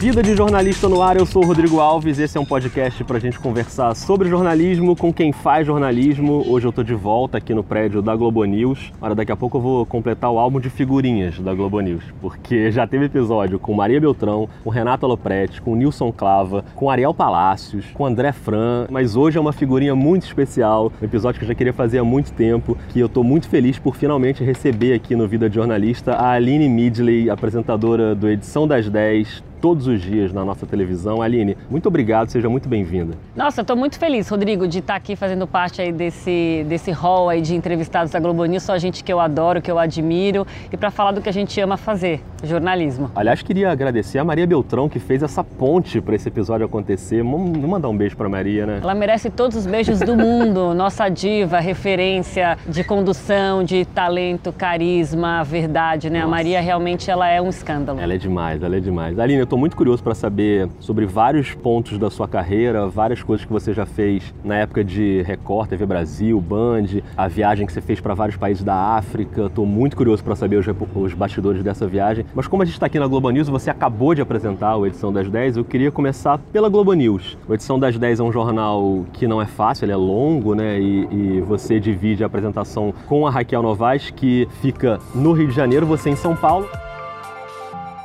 Vida de Jornalista no Ar, eu sou o Rodrigo Alves. Esse é um podcast para a gente conversar sobre jornalismo com quem faz jornalismo. Hoje eu estou de volta aqui no prédio da Globo News. Ora, daqui a pouco eu vou completar o álbum de figurinhas da Globo News, porque já teve episódio com Maria Beltrão, com Renato Aloprete, com Nilson Clava, com Ariel Palácios, com André Fran, mas hoje é uma figurinha muito especial, um episódio que eu já queria fazer há muito tempo, que eu estou muito feliz por finalmente receber aqui no Vida de Jornalista a Aline Midley, apresentadora do Edição das 10, todos os dias na nossa televisão. Aline, muito obrigado, seja muito bem-vinda. Nossa, estou muito feliz, Rodrigo, de estar aqui fazendo parte aí desse, desse hall aí de entrevistados da Globo News, só gente que eu adoro, que eu admiro, e para falar do que a gente ama fazer, jornalismo. Aliás, queria agradecer a Maria Beltrão, que fez essa ponte para esse episódio acontecer. Vamos mandar um beijo para Maria, né? Ela merece todos os beijos do mundo, nossa diva, referência de condução, de talento, carisma, verdade, né? Nossa. A Maria realmente ela é um escândalo. Ela é demais, ela é demais. Aline, estou muito curioso para saber sobre vários pontos da sua carreira, várias coisas que você já fez na época de Record, TV Brasil, Band, a viagem que você fez para vários países da África. Estou muito curioso para saber os, os, bastidores dessa viagem. Mas como a gente está aqui na Globo News, você acabou de apresentar o Edição das 10, eu queria começar pela Globo News. O Edição das 10 é um jornal que não é fácil, ele é longo, né? E, e você divide a apresentação com a Raquel Novaes, que fica no Rio de Janeiro, você em São Paulo.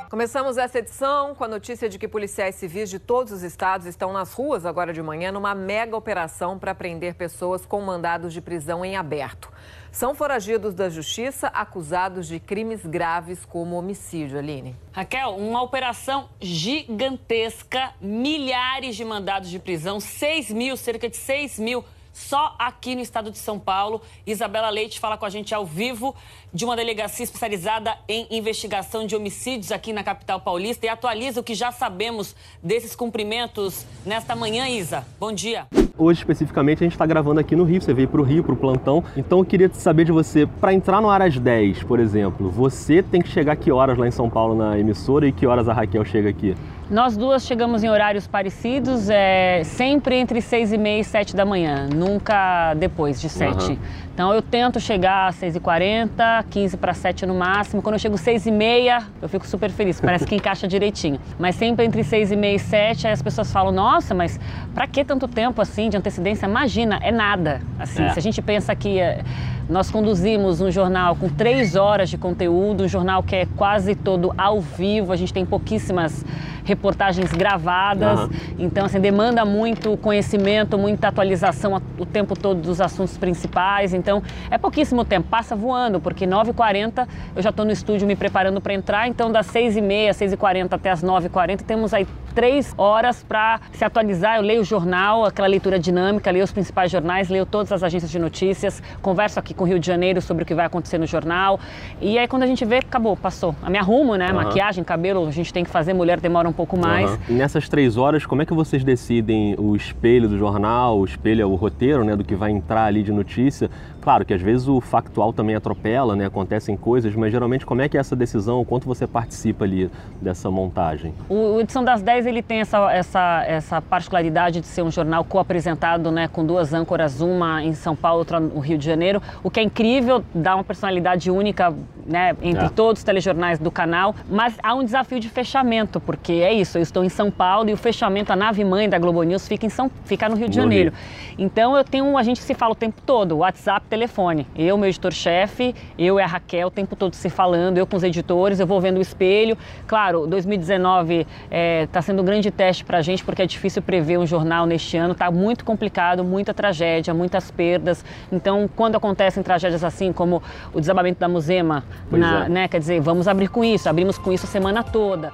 Começamos essa edição com a notícia de que policiais civis de todos os estados estão nas ruas agora de manhã numa mega operação para prender pessoas com mandados de prisão em aberto. São foragidos da justiça acusados de crimes graves como homicídio, Aline. Raquel, uma operação gigantesca, milhares de mandados de prisão, 6 mil, cerca de 6 mil só aqui no estado de São Paulo. Isabela Leite fala com a gente ao vivo de uma delegacia especializada em investigação de homicídios aqui na capital paulista e atualiza o que já sabemos desses cumprimentos nesta manhã, Isa. Bom dia. Hoje, especificamente, a gente está gravando aqui no Rio. Você veio para o Rio, para o plantão. Então, eu queria saber de você, para entrar no Aras 10, por exemplo, você tem que chegar que horas lá em São Paulo na emissora e que horas a Raquel chega aqui? Nós duas chegamos em horários parecidos, é, sempre entre seis e meia e sete da manhã, nunca depois de sete. Uhum. Então eu tento chegar às seis e quarenta, quinze para sete no máximo. Quando eu chego seis e meia, eu fico super feliz, parece que encaixa direitinho. Mas sempre entre seis e meia e sete, aí as pessoas falam, nossa, mas para que tanto tempo assim de antecedência? Imagina, é nada. Assim, é. se a gente pensa que é, nós conduzimos um jornal com três horas de conteúdo, um jornal que é quase todo ao vivo, a gente tem pouquíssimas reportagens gravadas. Uhum. Então, assim, demanda muito conhecimento, muita atualização o tempo todo dos assuntos principais. Então, é pouquíssimo tempo, passa voando, porque 9h40 eu já estou no estúdio me preparando para entrar. Então, das 6h30, 6h40 até as 9h40, temos aí três horas para se atualizar. Eu leio o jornal, aquela leitura dinâmica, leio os principais jornais, leio todas as agências de notícias, converso aqui com o Rio de Janeiro sobre o que vai acontecer no jornal. E aí, quando a gente vê, acabou, passou. A me arrumo, né? Uhum. Maquiagem, cabelo, a gente tem que fazer, mulher demora um pouco mais. Uhum. E nessas três horas, como é que vocês decidem o espelho do jornal, o espelho é o roteiro, né, do que vai entrar ali de notícia? Claro que às vezes o factual também atropela, né? Acontecem coisas, mas geralmente como é que é essa decisão, o quanto você participa ali dessa montagem? O Edição das 10 ele tem essa, essa, essa particularidade de ser um jornal co-apresentado, né, com duas âncoras, uma em São Paulo, outra no Rio de Janeiro, o que é incrível, dá uma personalidade única, né, entre é. todos os telejornais do canal, mas há um desafio de fechamento, porque é isso, eu estou em São Paulo e o fechamento, a nave mãe da Globo News fica em São, fica no Rio de no Janeiro. Rio. Então eu tenho, a gente se fala o tempo todo, WhatsApp, telefone. Eu, meu editor-chefe, eu e a Raquel, o tempo todo se falando, eu com os editores, eu vou vendo o espelho. Claro, 2019 está é, tá sendo um grande teste para a gente, porque é difícil prever um jornal neste ano, está muito complicado, muita tragédia, muitas perdas. Então, quando acontecem tragédias assim, como o desabamento da Musema, na, é. né, quer dizer, vamos abrir com isso, abrimos com isso a semana toda.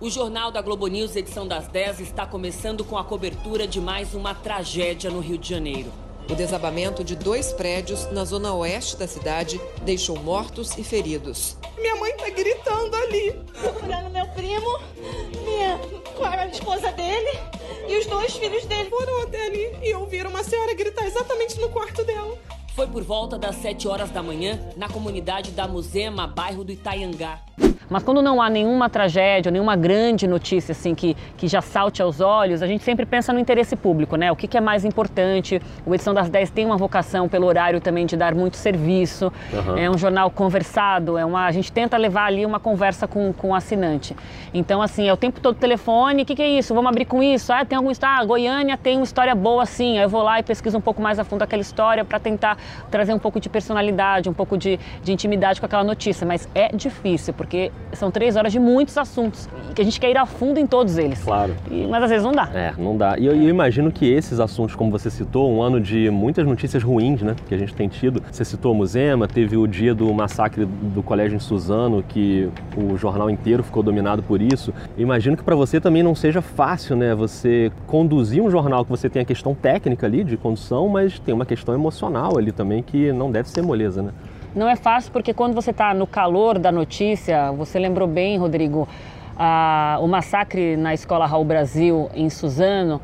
O Jornal da Globo News, edição das 10, está começando com a cobertura de mais uma tragédia no Rio de Janeiro. O desabamento de dois prédios na zona oeste da cidade deixou mortos e feridos. Minha mãe tá gritando ali. Procurando meu primo, minha, com a esposa dele e os dois filhos dele. Foram até ali e ouviram uma senhora gritar exatamente no quarto dela. Foi por volta das 7 horas da manhã, na comunidade da Musema, bairro do Itaiangá. Mas quando não há nenhuma tragédia, nenhuma grande notícia assim que, que já salte aos olhos, a gente sempre pensa no interesse público, né? O que, que é mais importante? O Edição das 10 tem uma vocação pelo horário também de dar muito serviço. Uhum. É um jornal conversado, é uma, a gente tenta levar ali uma conversa com, com o assinante. Então, assim, é o tempo todo telefone, o que, que é isso? Vamos abrir com isso? Ah, tem algum Ah, Goiânia tem uma história boa assim. Aí eu vou lá e pesquiso um pouco mais a fundo aquela história para tentar trazer um pouco de personalidade, um pouco de, de intimidade com aquela notícia. Mas é difícil, porque são três horas de muitos assuntos que a gente quer ir a fundo em todos eles. Claro. E, mas às vezes não dá. É, não dá. E eu, eu, imagino que esses assuntos, como você citou, um ano de muitas notícias ruins, né, que a gente tem tido. Você citou o Musema, teve o dia do massacre do colégio em Suzano, que o jornal inteiro ficou dominado por isso. Eu imagino que para você também não seja fácil, né, você conduzir um jornal que você tem a questão técnica ali de condução, mas tem uma questão emocional ali também que não deve ser moleza, né? Não é fácil porque quando você está no calor da notícia, você lembrou bem, Rodrigo, a, o massacre na escola Raul Brasil em Suzano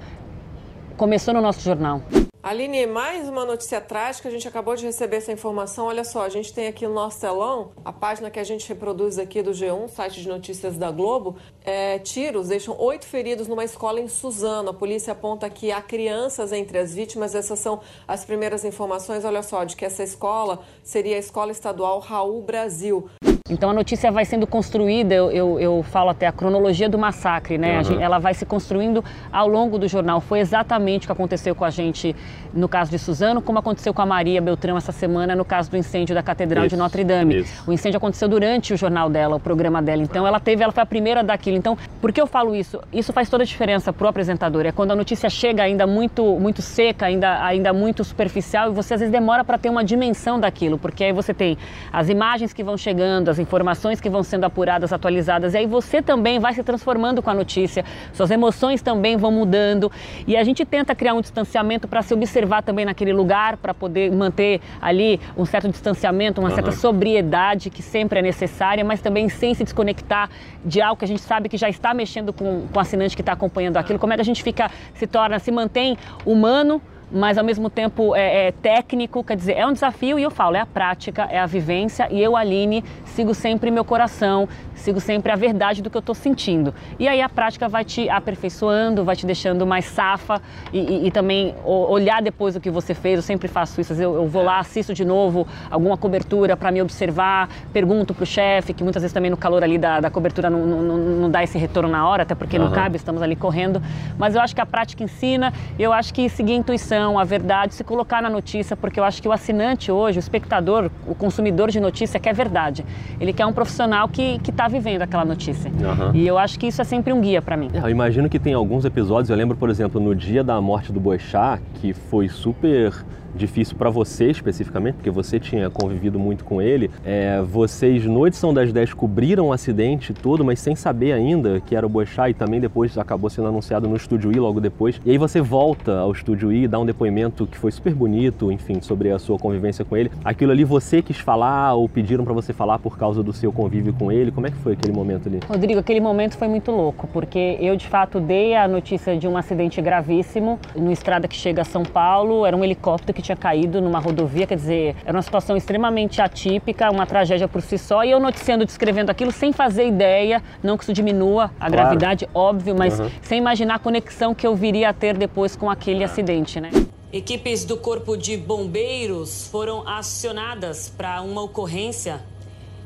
começou no nosso jornal. Aline, mais uma notícia trágica. A gente acabou de receber essa informação. Olha só, a gente tem aqui no nosso telão a página que a gente reproduz aqui do G1, site de notícias da Globo. É, tiros deixam oito feridos numa escola em Suzano. A polícia aponta que há crianças entre as vítimas. Essas são as primeiras informações. Olha só, de que essa escola seria a Escola Estadual Raul Brasil. Então a notícia vai sendo construída, eu, eu, eu falo até a cronologia do massacre, né? Uhum. Gente, ela vai se construindo ao longo do jornal. Foi exatamente o que aconteceu com a gente no caso de Suzano, como aconteceu com a Maria Beltrão essa semana no caso do incêndio da Catedral isso, de Notre Dame. Isso. O incêndio aconteceu durante o jornal dela, o programa dela. Então ela teve, ela foi a primeira daquilo. Então, por que eu falo isso? Isso faz toda a diferença para o apresentador. É quando a notícia chega ainda muito, muito seca, ainda, ainda muito superficial e você às vezes demora para ter uma dimensão daquilo, porque aí você tem as imagens que vão chegando, as informações que vão sendo apuradas, atualizadas, e aí você também vai se transformando com a notícia, suas emoções também vão mudando, e a gente tenta criar um distanciamento para se observar também naquele lugar, para poder manter ali um certo distanciamento, uma uhum. certa sobriedade que sempre é necessária, mas também sem se desconectar de algo que a gente sabe que já está mexendo com, com o assinante que está acompanhando aquilo. Como é que a gente fica, se torna, se mantém humano, mas ao mesmo tempo é, é, técnico, quer dizer, é um desafio e eu falo, é a prática, é a vivência e eu, Aline, sigo sempre meu coração, sigo sempre a verdade do que eu estou sentindo. E aí a prática vai te aperfeiçoando, vai te deixando mais safa e, e, e também olhar depois o que você fez. Eu sempre faço isso. Eu, eu vou lá, assisto de novo alguma cobertura para me observar, pergunto para o chefe, que muitas vezes também no calor ali da, da cobertura não, não, não, dá esse retorno na hora, até porque uhum. não cabe, estamos ali correndo. Mas eu acho que a prática ensina, eu acho que seguir a intuição, a verdade, se colocar na notícia, porque eu acho que o assinante hoje, o espectador, o consumidor de notícia quer verdade. Ele quer um profissional que está vivendo aquela notícia. Uhum. E eu acho que isso é sempre um guia para mim. É, eu imagino que tem alguns episódios, eu lembro, por exemplo, no dia da morte do Boechat, que foi super difícil para você especificamente, porque você tinha convivido muito com ele. É, vocês, no Edição das 10, cobriram o acidente todo, mas sem saber ainda que era o Boechat e também depois acabou sendo anunciado no Estúdio I logo depois. E aí você volta ao Estúdio I, dá um depoimento que foi super bonito, enfim, sobre a sua convivência com ele. Aquilo ali você quis falar ou pediram para você falar por causa do seu convívio com ele? Como é que foi aquele momento ali? Rodrigo, aquele momento foi muito louco, porque eu de fato dei a notícia de um acidente gravíssimo no estrada que chega a São Paulo, era um helicóptero que que tinha caído numa rodovia, quer dizer, era uma situação extremamente atípica, uma tragédia por si só, e eu noticiando, descrevendo aquilo sem fazer ideia, não que isso diminua a claro. gravidade, óbvio, mas uhum. sem imaginar a conexão que eu viria a ter depois com aquele acidente, né? Equipes do Corpo de Bombeiros foram acionadas para uma ocorrência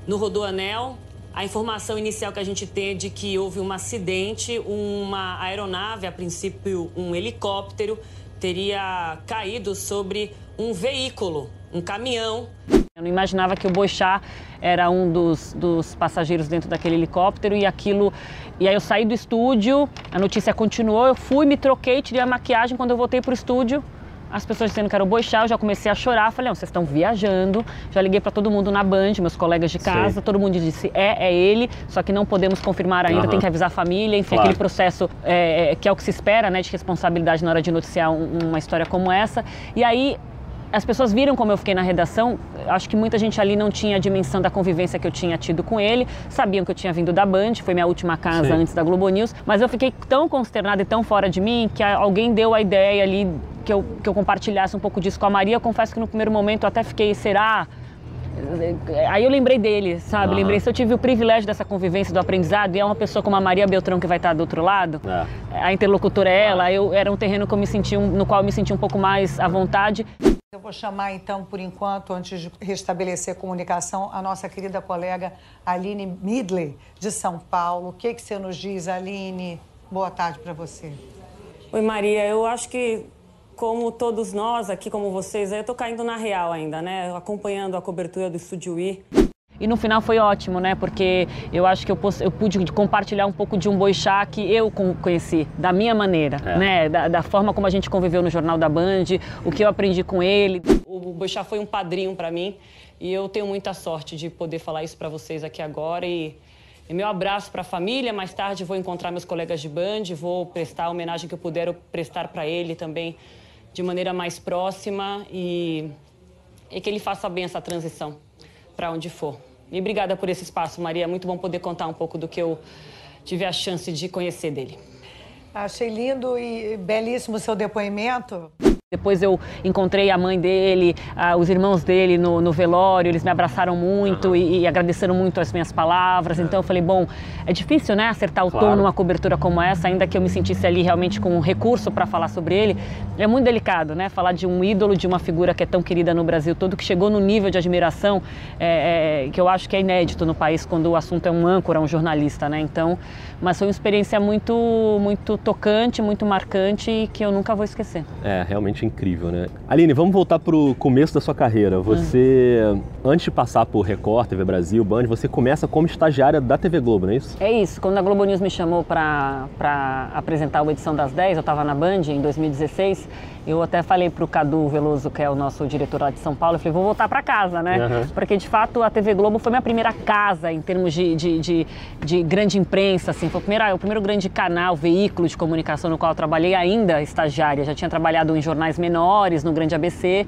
no Rodoanel. A informação inicial que a gente tem é de que houve um acidente, uma aeronave, a princípio um helicóptero, teria caído sobre um veículo, um caminhão. Eu não imaginava que o Boixá era um dos, dos passageiros dentro daquele helicóptero e aquilo. E aí eu saí do estúdio, a notícia continuou, eu fui, me troquei, tirei a maquiagem. Quando eu voltei para o estúdio, as pessoas dizendo que era o Boixá, eu já comecei a chorar. Falei, não, vocês estão viajando. Já liguei para todo mundo na Band, meus colegas de casa. Sim. Todo mundo disse, é, é ele. Só que não podemos confirmar ainda, uhum. tem que avisar a família. Enfim, claro. aquele processo é, é, que é o que se espera, né, de responsabilidade na hora de noticiar um, uma história como essa. E aí as pessoas viram como eu fiquei na redação. Acho que muita gente ali não tinha a dimensão da convivência que eu tinha tido com ele. Sabiam que eu tinha vindo da Band, foi minha última casa Sim. antes da Globo News. Mas eu fiquei tão consternada e tão fora de mim que alguém deu a ideia ali que eu, que eu compartilhasse um pouco disso com a Maria. Eu confesso que no primeiro momento eu até fiquei, será? Aí eu lembrei dele, sabe? Uhum. Lembrei se eu tive o privilégio dessa convivência, do aprendizado, e é uma pessoa como a Maria Beltrão que vai estar do outro lado, é. a interlocutora é ela, eu, era um terreno que eu me senti, no qual eu me senti um pouco mais à vontade. Eu vou chamar então, por enquanto, antes de restabelecer a comunicação, a nossa querida colega Aline Midley, de São Paulo. O que, que você nos diz, Aline? Boa tarde para você. Oi, Maria. Eu acho que como todos nós aqui, como vocês, eu tô caindo na real ainda, né? Acompanhando a cobertura do Estúdio I. E no final foi ótimo, né? Porque eu acho que eu, eu pude compartilhar um pouco de um boixá que eu conheci, da minha maneira, é. né? Da, da, forma como a gente conviveu no Jornal da Band, o que eu aprendi com ele. O boixá foi um padrinho para mim e eu tenho muita sorte de poder falar isso para vocês aqui agora e e meu abraço para a família. Mais tarde vou encontrar meus colegas de band, vou prestar a homenagem que eu puder prestar para ele também de maneira mais próxima e, e que ele faça bem essa transição para onde for. E obrigada por esse espaço, Maria. Muito bom poder contar um pouco do que eu tive a chance de conhecer dele. Achei lindo e belíssimo o seu depoimento. Depois eu encontrei a mãe dele, uh, os irmãos dele no, no, velório, eles me abraçaram muito uhum. e, e, agradeceram muito as minhas palavras. Então eu falei, bom, é difícil, né, acertar o claro. tom numa cobertura como essa, ainda que eu me sentisse ali realmente com um recurso para falar sobre ele. É muito delicado, né, falar de um ídolo, de uma figura que é tão querida no Brasil todo, que chegou no nível de admiração é, é, que eu acho que é inédito no país quando o assunto é um âncora, um jornalista, né. Então, mas foi uma experiência muito, muito tocante, muito marcante e que eu nunca vou esquecer. É, realmente incrível, né? Aline, vamos voltar para o começo da sua carreira. Você, antes de passar por Record, TV Brasil, Band, você começa como estagiária da TV Globo, não é isso? É isso. Quando a Globo News me chamou para apresentar a edição das 10, eu estava na Band em 2016, eu até falei para o Cadu Veloso, que é o nosso diretor lá de São Paulo, eu falei, vou voltar para casa, né? Uhum. Porque, de fato, a TV Globo foi minha primeira casa em termos de, de, de, de grande imprensa, assim. Foi o primeiro, o primeiro grande canal, veículo de comunicação no qual eu trabalhei ainda estagiária. Já tinha trabalhado em jornais jornais menores no Grande ABC,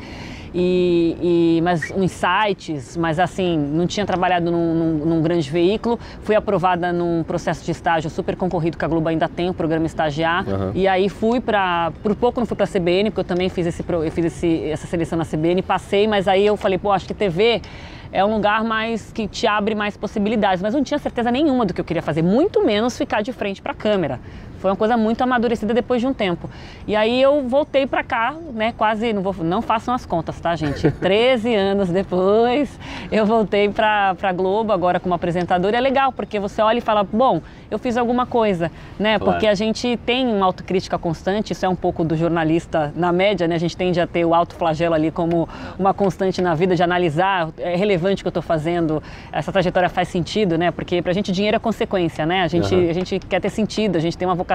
e, e, mas uns sites, mas assim, não tinha trabalhado num, num, num, grande veículo. Fui aprovada num processo de estágio super concorrido que a Globo ainda tem, o programa Estagiar. Uhum. E aí fui para. Por pouco não fui para a CBN, porque eu também fiz, esse, eu fiz esse, essa seleção na CBN, passei, mas aí eu falei, pô, acho que TV é um lugar mais que te abre mais possibilidades, mas não tinha certeza nenhuma do que eu queria fazer, muito menos ficar de frente para a câmera. Foi uma coisa muito amadurecida depois de um tempo. E aí eu voltei para cá, né, quase, não, vou, não façam as contas, tá, gente? 13 anos depois, eu voltei para a Globo, agora como apresentadora. E é legal, porque você olha e fala, bom, eu fiz alguma coisa, né? Claro. Porque a gente tem uma autocrítica constante, isso é um pouco do jornalista na média, né? A gente tende a ter o autoflagelo ali como uma constante na vida, de analisar, é relevante o que eu estou fazendo, essa trajetória faz sentido, né? Porque para a gente dinheiro é consequência, né? A gente, uhum. a gente quer ter sentido, a gente tem uma vocação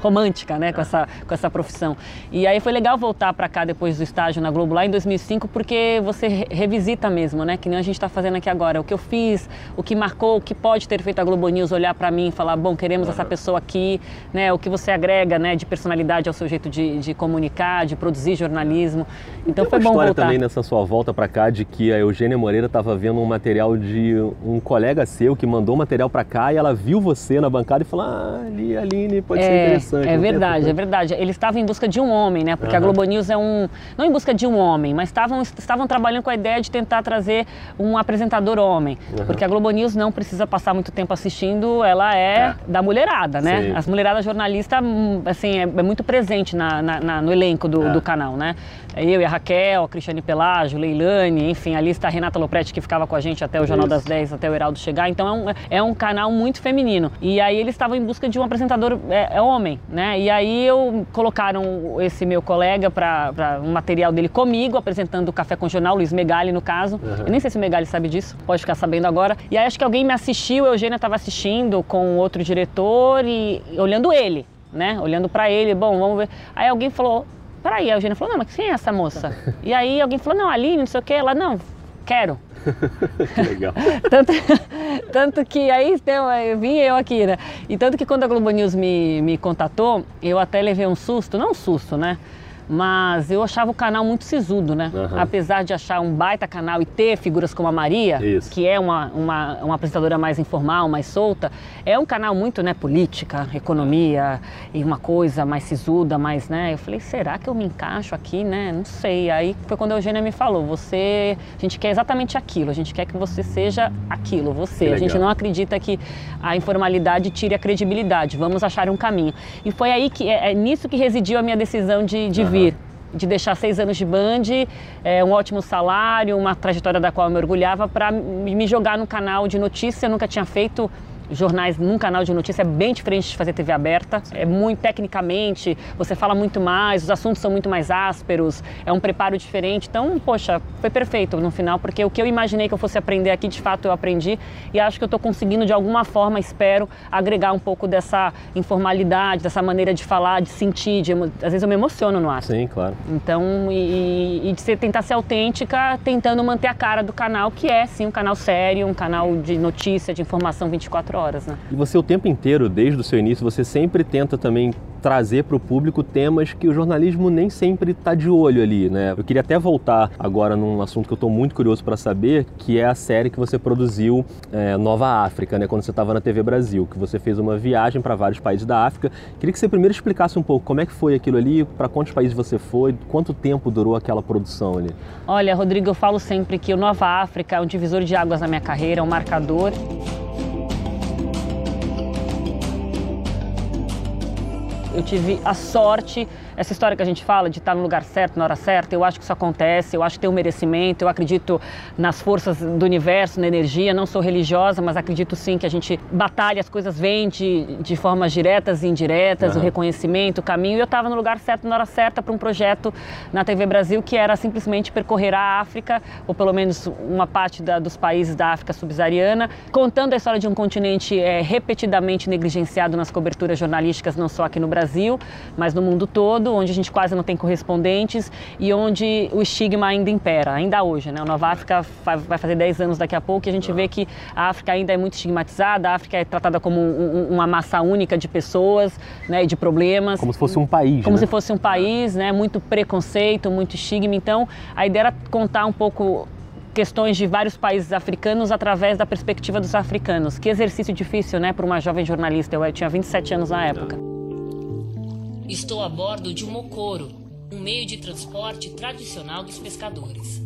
romântica, né? Com essa, com essa profissão. E aí foi legal voltar para cá depois do estágio na Globo lá em 2005, porque você revisita mesmo, né? Que nem a gente está fazendo aqui agora. O que eu fiz, o que marcou, o que pode ter feito a Globo News olhar para mim e falar bom, queremos essa pessoa aqui, né? O que você agrega, né, de personalidade ao seu jeito de, de comunicar, de produzir jornalismo. Então Tem foi bom voltar. também nessa sua volta para cá de que a Eugênia Moreira estava vendo um material de um colega seu que mandou material para cá e ela viu você na bancada e falou, ah, ali, Aline, pode é, ser interessante. É verdade, é verdade. Ele estava em busca de um homem, né? Porque uhum. a Globo News é um, não em busca de um homem, mas estavam estavam trabalhando com a ideia de tentar trazer um apresentador homem, uhum. porque a Globo News não precisa passar muito tempo assistindo, ela é é. da mulherada, né? Sim. As mulheradas jornalistas, hum, assim, é, é muito presente na, na, na, no elenco do, é. do, canal, né? Eu e a Raquel, a Cristiane Pelágio, Leilane, enfim, ali está a Renata Lopretti que ficava com a gente até o Jornal Isso. das 10, até o Heraldo chegar. Então é um, é um canal muito feminino. E aí eles estavam em busca de um apresentador é, é homem, né? E aí eu colocaram esse meu colega para um material dele comigo, apresentando o Café com Jornal, Luiz Megali no caso. Uhum. Eu nem sei se o Megali sabe disso, pode ficar sabendo agora. E aí acho que alguém me assistiu, a Eugênia estava assistindo com outro diretor e olhando ele, né? Olhando para ele, bom, vamos ver. Aí alguém falou, peraí, a Eugênia falou, não, mas quem é essa moça? e aí alguém falou, não, Aline, não sei o que, ela, não, quero. Legal. tanto, tanto que aí então, eu vim eu aqui, né? E tanto que quando a Globo News me, me contatou, eu até levei um susto, não um susto, né? Mas eu achava o canal muito sisudo, né? Uhum. Apesar de achar um baita canal e ter figuras como a Maria, Isso. que é uma, uma, uma apresentadora mais informal, mais solta, é um canal muito, né, política, economia e uma coisa mais sisuda, mais, né? Eu falei, será que eu me encaixo aqui, né? Não sei. Aí foi quando a Eugênia me falou, você, a gente quer exatamente aquilo, a gente quer que você seja aquilo, você. A gente não acredita que a informalidade tire a credibilidade, vamos achar um caminho. E foi aí que, é, é nisso que residiu a minha decisão de, de Aham. vir de deixar seis anos de Band, é, um ótimo salário, uma trajetória da qual eu me orgulhava, para me jogar no canal de notícia. Eu nunca tinha feito jornais num canal de notícia, é bem diferente de fazer TV aberta. É muito tecnicamente, você fala muito mais, os assuntos são muito mais ásperos, é um preparo diferente. Então, poxa, foi perfeito no final, porque o que eu imaginei que eu fosse aprender aqui, de fato eu aprendi. E acho que eu estou conseguindo, de alguma forma, espero, agregar um pouco dessa informalidade, dessa maneira de falar, de sentir. De. Às vezes eu me emociono no ar. Sim, claro. Então, e, e de ser, tentar ser autêntica, tentando manter a cara do canal, que é sim um canal sério, um canal de notícia, de informação 24 horas, né? E você o tempo inteiro, desde o seu início, você sempre tenta também trazer para o público temas que o jornalismo nem sempre está de olho ali, né? Eu queria até voltar agora num assunto que eu estou muito curioso para saber, que é a série que você produziu é, Nova África, né? Quando você estava na TV Brasil, que você fez uma viagem para vários países da África. Queria que você primeiro explicasse um pouco como é que foi aquilo ali, para quantos países você foi, quanto tempo durou aquela produção ali. Olha, Rodrigo, eu falo sempre que o Nova África é um divisor de águas na minha carreira, é um marcador. Eu tive a sorte, essa história que a gente fala de estar no lugar certo, na hora certa, eu acho que isso acontece, eu acho que tem um merecimento, eu acredito nas forças do universo, na energia, não sou religiosa, mas acredito sim que a gente batalha, as coisas vêm de, de formas diretas e indiretas, Aham. o reconhecimento, o caminho, e eu estava no lugar certo, na hora certa, para um projeto na TV Brasil que era simplesmente percorrer a África, ou pelo menos uma parte da- dos países da África subsaariana, contando a história de um continente eh, repetidamente negligenciado nas coberturas jornalísticas, não só aqui no Brasil, mas no mundo todo, onde a gente quase não tem correspondentes e onde o estigma ainda impera, ainda hoje. Né? O Nova África vai fazer 10 anos daqui a pouco e a gente vê que a África ainda é muito estigmatizada, a África é tratada como um- um- uma massa única de pessoas né, e de problemas Como se fosse um país, como né? se fosse um país, né? Muito preconceito, muito estigma. Então, a ideia era contar um pouco questões de vários países africanos através da perspectiva dos africanos. Que exercício difícil, né, para uma jovem jornalista. Eu, eu tinha 27 anos na época. Estou a bordo de um mocoro, um meio de transporte tradicional dos pescadores.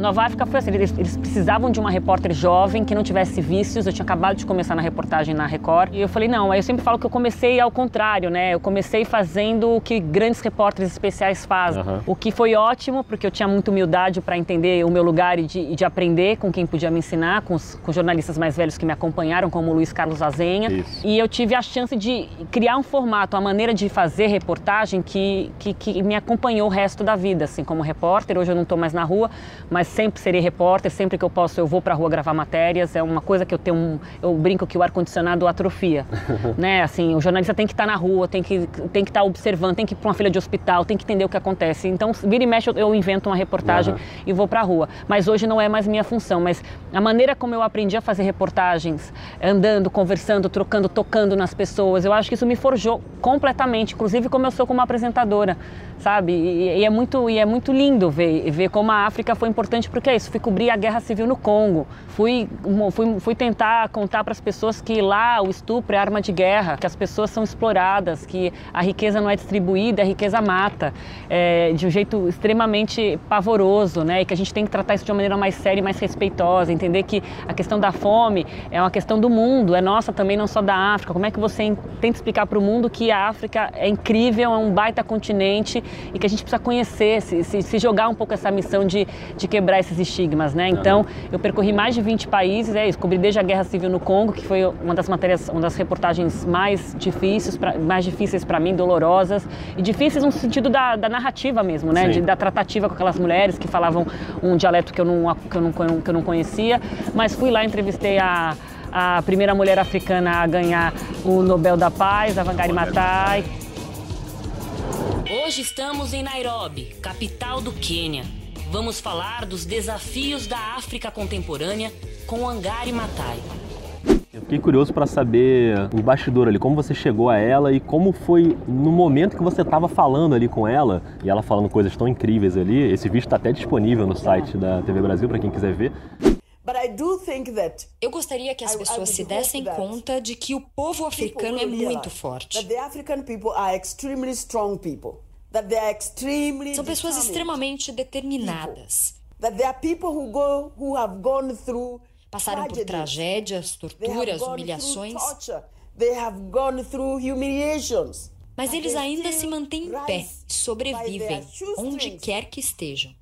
Nova África foi assim, eles, eles precisavam de uma repórter jovem que não tivesse vícios. Eu tinha acabado de começar na reportagem na Record. E eu falei, não, aí eu sempre falo que eu comecei ao contrário, né? Eu comecei fazendo o que grandes repórteres especiais fazem. Aham. O que foi ótimo, porque eu tinha muita humildade para entender o meu lugar e de, e de aprender com quem podia me ensinar, com os com jornalistas mais velhos que me acompanharam, como o Luiz Carlos Azenha. Isso. E eu tive a chance de criar um formato, uma maneira de fazer reportagem que, que, que me acompanhou o resto da vida, assim, como repórter. Hoje eu não estou mais na rua, mas sempre serei repórter, sempre que eu posso eu vou para a rua gravar matérias. É uma coisa que eu tenho, um, eu brinco que o ar-condicionado atrofia, né? Assim, o jornalista tem que estar na rua, tem que tem que estar observando, tem que ir para uma fila de hospital, tem que entender o que acontece. Então, vira e mexe eu, eu invento uma reportagem Aham. e vou para a rua. Mas hoje não é mais minha função, mas a maneira como eu aprendi a fazer reportagens, andando, conversando, trocando, tocando nas pessoas, eu acho que isso me forjou completamente, inclusive como eu sou como apresentadora, sabe? E, e é muito e é muito lindo ver ver como a África foi importante porque é isso, fui cobrir a guerra civil no Congo, fui fui, fui tentar contar para as pessoas que lá o estupro é arma de guerra, que as pessoas são exploradas, que a riqueza não é distribuída, a riqueza mata, é, de um jeito extremamente pavoroso, né? E que a gente tem que tratar isso de uma maneira mais séria e mais respeitosa, entender que a questão da fome é uma questão do mundo, é nossa também, não só da África. Como é que você en- tenta explicar para o mundo que a África é incrível, é um baita continente e que a gente precisa conhecer, se, se- se jogar um pouco essa missão de, de quebrar esses estigmas, né? Então, eu percorri mais de 20 países, é isso, cobri desde a Guerra Civil no Congo, que foi uma das matérias, uma das reportagens mais difíceis, pra, mais difíceis para mim, dolorosas e difíceis no sentido da, da narrativa mesmo, né? De, da tratativa com aquelas mulheres que falavam um dialeto que eu não, que eu não, que eu não conhecia, mas fui lá, entrevistei a a primeira mulher africana a ganhar o Nobel da Paz, a Wangari Maathai. Hoje estamos em Nairobi, capital do Quênia. Vamos falar dos desafios da África contemporânea com Angari Matai. Fiquei curioso para saber o bastidor ali, como você chegou a ela e como foi no momento que você estava falando ali com ela e ela falando coisas tão incríveis ali. Esse vídeo está até disponível no site da TV Brasil para quem quiser ver. Eu gostaria que as pessoas se dessem conta de que o povo africano é muito forte. São pessoas extremamente determinadas. Passaram por tragédias, torturas, humilhações. Mas eles ainda se mantêm em pé, sobrevivem, onde quer que estejam.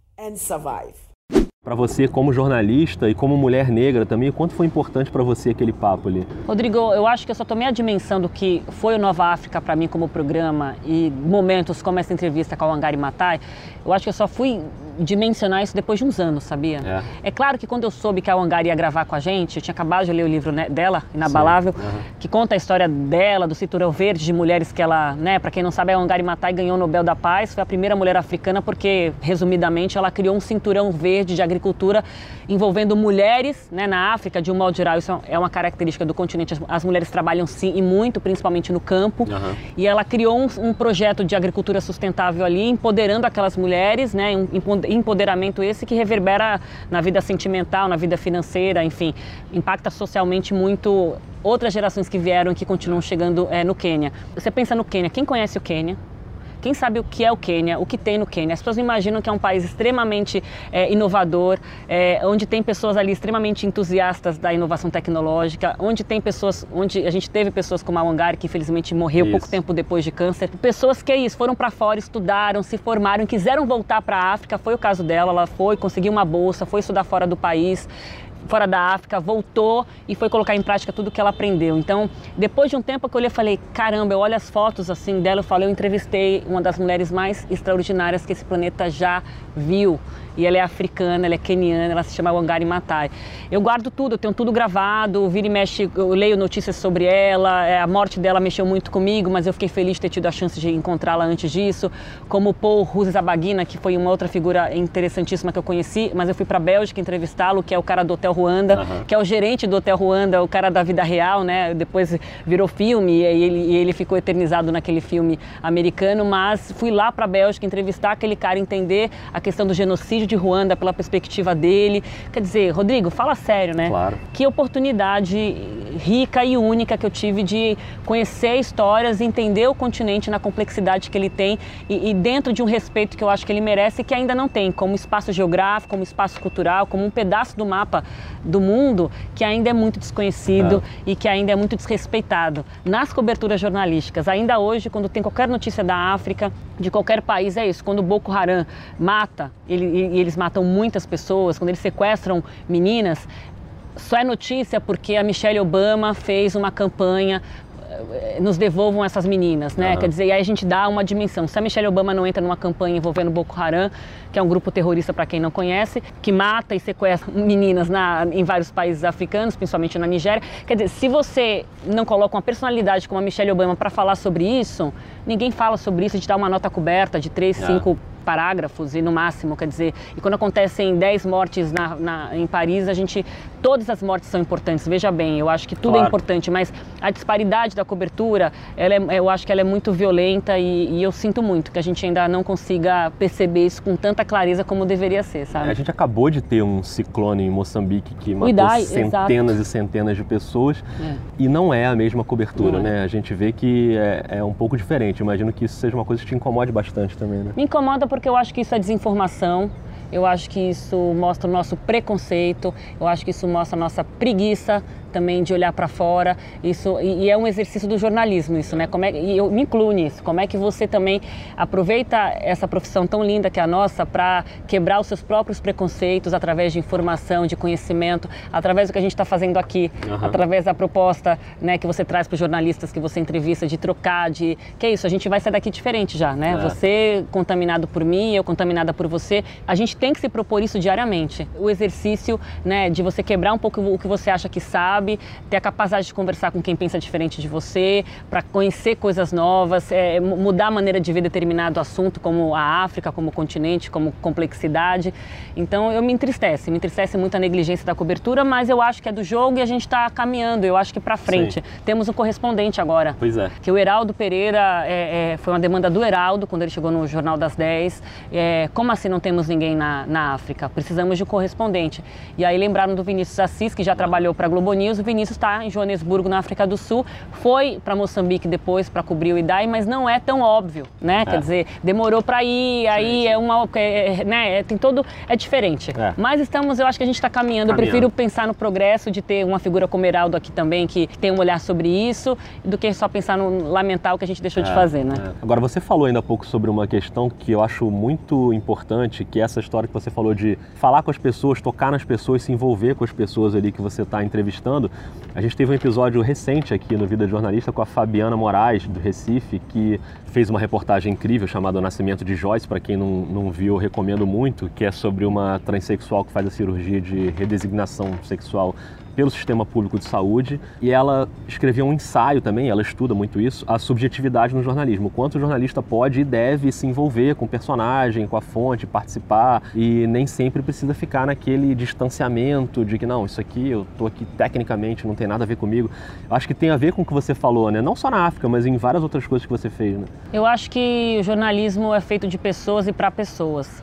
Para você, como jornalista e como mulher negra também, quanto foi importante para você aquele papo ali? Rodrigo, eu acho que eu só tomei a dimensão do que foi o Nova África para mim como programa e momentos como essa entrevista com a Wangari Maatai. Eu acho que eu só fui dimensionar isso depois de uns anos, sabia? É, é claro que quando eu soube que a Wangari ia gravar com a gente, eu tinha acabado de ler o livro né, dela, Inabalável, uhum. que conta a história dela, do cinturão verde de mulheres que ela, né, para quem não sabe, a Wangari Maatai ganhou o Nobel da Paz, foi a primeira mulher africana porque, resumidamente, ela criou um cinturão verde de agricultura envolvendo mulheres, né, na África, de um modo geral, isso é uma característica do continente, as, as mulheres trabalham sim e muito, principalmente no campo, uhum. e ela criou um, um, projeto de agricultura sustentável ali, empoderando aquelas mulheres, né, empoderamento esse que reverbera na vida sentimental, na vida financeira, enfim, impacta socialmente muito outras gerações que vieram e que continuam chegando é, no Quênia. Você pensa no Quênia, quem conhece o Quênia? Quem sabe o que é o Quênia, o que tem no Quênia? As pessoas imaginam que é um país extremamente é, inovador, é, onde tem pessoas ali extremamente entusiastas da inovação tecnológica, onde tem pessoas, onde a gente teve pessoas como a Wangari, que infelizmente morreu isso. pouco tempo depois de câncer. Pessoas que é isso, foram para fora, estudaram, se formaram, quiseram voltar para a África. Foi o caso dela, ela foi, conseguiu uma bolsa, foi estudar fora do país fora da África, voltou e foi colocar em prática tudo que ela aprendeu. Então, depois de um tempo que eu olhei, falei, caramba, eu olho as fotos assim dela, eu falei, eu entrevistei uma das mulheres mais extraordinárias que esse planeta já viu e ela é africana, ela é keniana, ela se chama Wangari Maatai. Eu guardo tudo, eu tenho tudo gravado, vira e mexe, eu leio notícias sobre ela, é, a morte dela mexeu muito comigo, mas eu fiquei feliz de ter tido a chance de encontrá-la antes disso, como Paul Rusesabagina, que foi uma outra figura interessantíssima que eu conheci, mas eu fui para a Bélgica entrevistá-lo, que é o cara do Hotel Ruanda, uhum. que é o gerente do Hotel Ruanda, o cara da vida real, né? Depois virou filme e ele, e ele ficou eternizado naquele filme americano, mas fui lá para a Bélgica entrevistar aquele cara, entender a questão do genocídio de Ruanda pela perspectiva dele. Quer dizer, Rodrigo, fala sério, né? Claro. Que oportunidade rica e única que eu tive de conhecer histórias, entender o continente na complexidade que ele tem e, e dentro de um respeito que eu acho que ele merece e que ainda não tem, como espaço geográfico, como espaço cultural, como um pedaço do mapa do mundo que ainda é muito desconhecido é. e que ainda é muito desrespeitado. Nas coberturas jornalísticas, ainda hoje, quando tem qualquer notícia da África, de qualquer país, é isso. Quando Boko Haram mata, ele, e eles matam muitas pessoas, quando eles sequestram meninas, só é notícia porque a Michelle Obama fez uma campanha eh, nos devolvam essas meninas, né? Uhum. Quer dizer, aí a gente dá uma dimensão. Se a Michelle Obama não entra numa campanha envolvendo Boko Haram, que é um grupo terrorista para quem não conhece, que mata e sequestra meninas na, em vários países africanos, principalmente na Nigéria. Quer dizer, se você não coloca uma personalidade como a Michelle Obama para falar sobre isso, ninguém fala sobre isso, a gente dá uma nota coberta de três, uhum. Parágrafos e no máximo, quer dizer, e quando acontecem 10 mortes na, na, em Paris, a gente, todas as mortes são importantes, veja bem, eu acho que tudo é claro. é importante, mas a disparidade da cobertura, ela é, eu acho que ela é muito violenta e, e, eu sinto muito que a gente ainda não consiga perceber isso com tanta clareza como deveria ser, sabe? A gente acabou de ter um ciclone em Moçambique que matou Idai, centenas exato. e centenas de pessoas é. e não é a mesma cobertura, é. né? A gente vê que é, é um pouco diferente, imagino que isso seja uma coisa que te incomode bastante também, né? Me incomoda porque porque eu acho que isso é desinformação, eu acho que isso mostra o nosso preconceito, eu acho que isso mostra a nossa preguiça também de olhar para fora. Isso e, e, é um exercício do jornalismo isso, né? Como é, e eu me incluo nisso. Como é que você também aproveita essa profissão tão linda que é a nossa para quebrar os seus próprios preconceitos através de informação, de conhecimento, através do que a gente está fazendo aqui, uhum. através da proposta, né, que você traz para os jornalistas que você entrevista de trocar, de que é isso. A gente vai sair daqui diferente já, né? É. Você contaminado por mim, eu contaminada por você. A gente tem que se propor isso diariamente. O exercício, né, de você quebrar um pouco o que você acha que sabe sabe, ter a capacidade de conversar com quem pensa diferente de você, para conhecer coisas novas, é, mudar a maneira de ver determinado assunto, como a África, como continente, como complexidade. Então eu me entristece, me entristece muito a negligência da cobertura, mas eu acho que é do jogo e a gente está caminhando, eu acho que para frente. Sim. Temos um correspondente agora. Pois é. Que o Heraldo Pereira, é, é, foi uma demanda do Heraldo quando ele chegou no Jornal das 10. É, como assim não temos ninguém na, na África? Precisamos de um correspondente. E aí lembraram do Vinícius Assis, que já trabalhou para a Globo News. O Vinícius está em Joanesburgo, na África do Sul. Foi para Moçambique depois para cobrir o IDAI, mas não é tão óbvio, né? Quer é. dizer, demorou para ir, aí sim, é uma. É, né? Tem todo. É diferente. É. Mas estamos, eu acho que a gente está caminhando. caminhando. Eu prefiro pensar no progresso de ter uma figura como Heraldo aqui também, que tem um olhar sobre isso, do que só pensar no lamentar o que a gente deixou de fazer, né? Agora, você falou ainda há pouco sobre uma questão que eu acho muito importante, que é essa história que você falou de falar com as pessoas, tocar nas pessoas, se envolver com as pessoas ali que você está entrevistando. A gente teve um episódio recente aqui no Vida de Jornalista com a Fabiana Moraes, do Recife, que fez uma reportagem incrível chamada O Nascimento de Joyce. Para quem não, não viu, eu recomendo muito, que é sobre uma transexual que faz a cirurgia de redesignação sexual pelo sistema público de saúde e ela escreveu um ensaio também, ela estuda muito isso, a subjetividade no jornalismo, quanto o jornalista pode e deve se envolver com o personagem, com a fonte, participar e nem sempre precisa ficar naquele distanciamento de que não, isso aqui eu tô aqui tecnicamente, não tem nada a ver comigo. Acho que tem a ver com o que você falou, né? Não só na África, mas em várias outras coisas que você fez, né? Eu acho que o jornalismo é feito de pessoas e para pessoas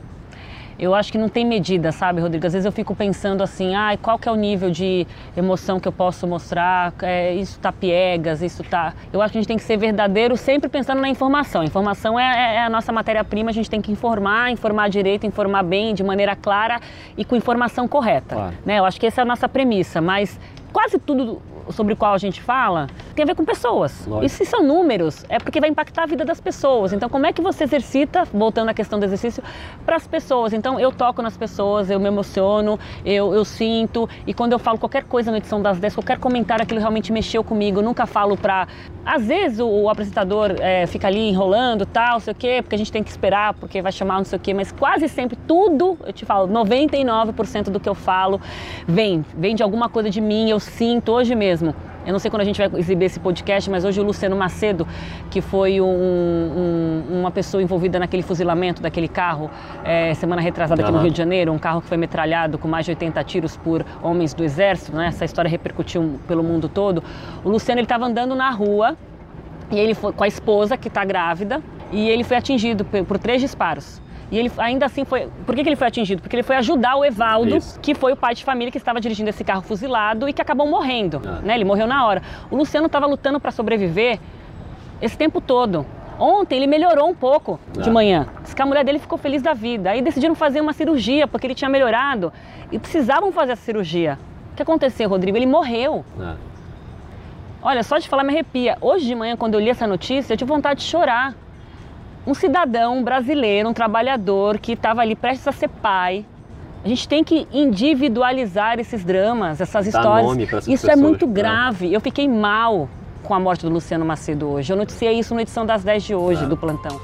eu acho que não tem medida, sabe, Rodrigo? Às vezes eu fico pensando assim, ah, qual que é o nível de emoção que eu posso mostrar? É, isso tá piegas, isso tá... Eu acho que a gente tem que ser verdadeiro sempre pensando na informação. A informação é, é, é a nossa matéria-prima, a gente tem que informar, informar direito, informar bem, de maneira clara e com informação correta. Claro. Né? Eu acho que essa é a nossa premissa, mas quase tudo sobre o qual a gente fala tem a ver com pessoas. Lógico. E se são números, é porque vai impactar a vida das pessoas. Então, como é que você exercita, voltando à questão do exercício, para as pessoas? Então, eu toco nas pessoas, eu me emociono, eu, eu sinto. E quando eu falo qualquer coisa na edição das 10, qualquer comentário, aquilo realmente mexeu comigo. Eu nunca falo para. Às vezes o, o apresentador é, fica ali enrolando, tal, sei o quê, porque a gente tem que esperar, porque vai chamar não sei o quê, mas quase sempre tudo, eu te falo, 99% do que eu falo vem, vem de alguma coisa de mim, eu sinto hoje mesmo. Eu não sei quando a gente vai exibir esse podcast, mas hoje o Luciano Macedo, que foi um, um, uma pessoa envolvida naquele fuzilamento daquele carro, é, semana retrasada aqui no Rio de Janeiro, um carro que foi metralhado com mais de 80 tiros por homens do exército, né? essa história repercutiu pelo mundo todo. O Luciano estava andando na rua e ele foi com a esposa que está grávida e ele foi atingido por, por três disparos. E ele ainda assim foi. Por que, que ele foi atingido? Porque ele foi ajudar o Evaldo, Isso. que foi o pai de família que estava dirigindo esse carro fuzilado e que acabou morrendo. Ah. Né? Ele morreu na hora. O Luciano estava lutando para sobreviver esse tempo todo. Ontem ele melhorou um pouco ah. de manhã. Diz que a mulher dele ficou feliz da vida. Aí decidiram fazer uma cirurgia porque ele tinha melhorado e precisavam fazer essa cirurgia. O que aconteceu, Rodrigo? Ele morreu. Ah. Olha, só de falar me arrepia. Hoje de manhã, quando eu li essa notícia, eu tive vontade de chorar um cidadão brasileiro, um trabalhador que estava ali prestes a ser pai. A gente tem que individualizar esses dramas, essas Dá histórias. Isso pessoas, é muito né? grave. Eu fiquei mal com a morte do Luciano Macedo hoje. Eu noticiei isso na edição das 10 de hoje é. do plantão.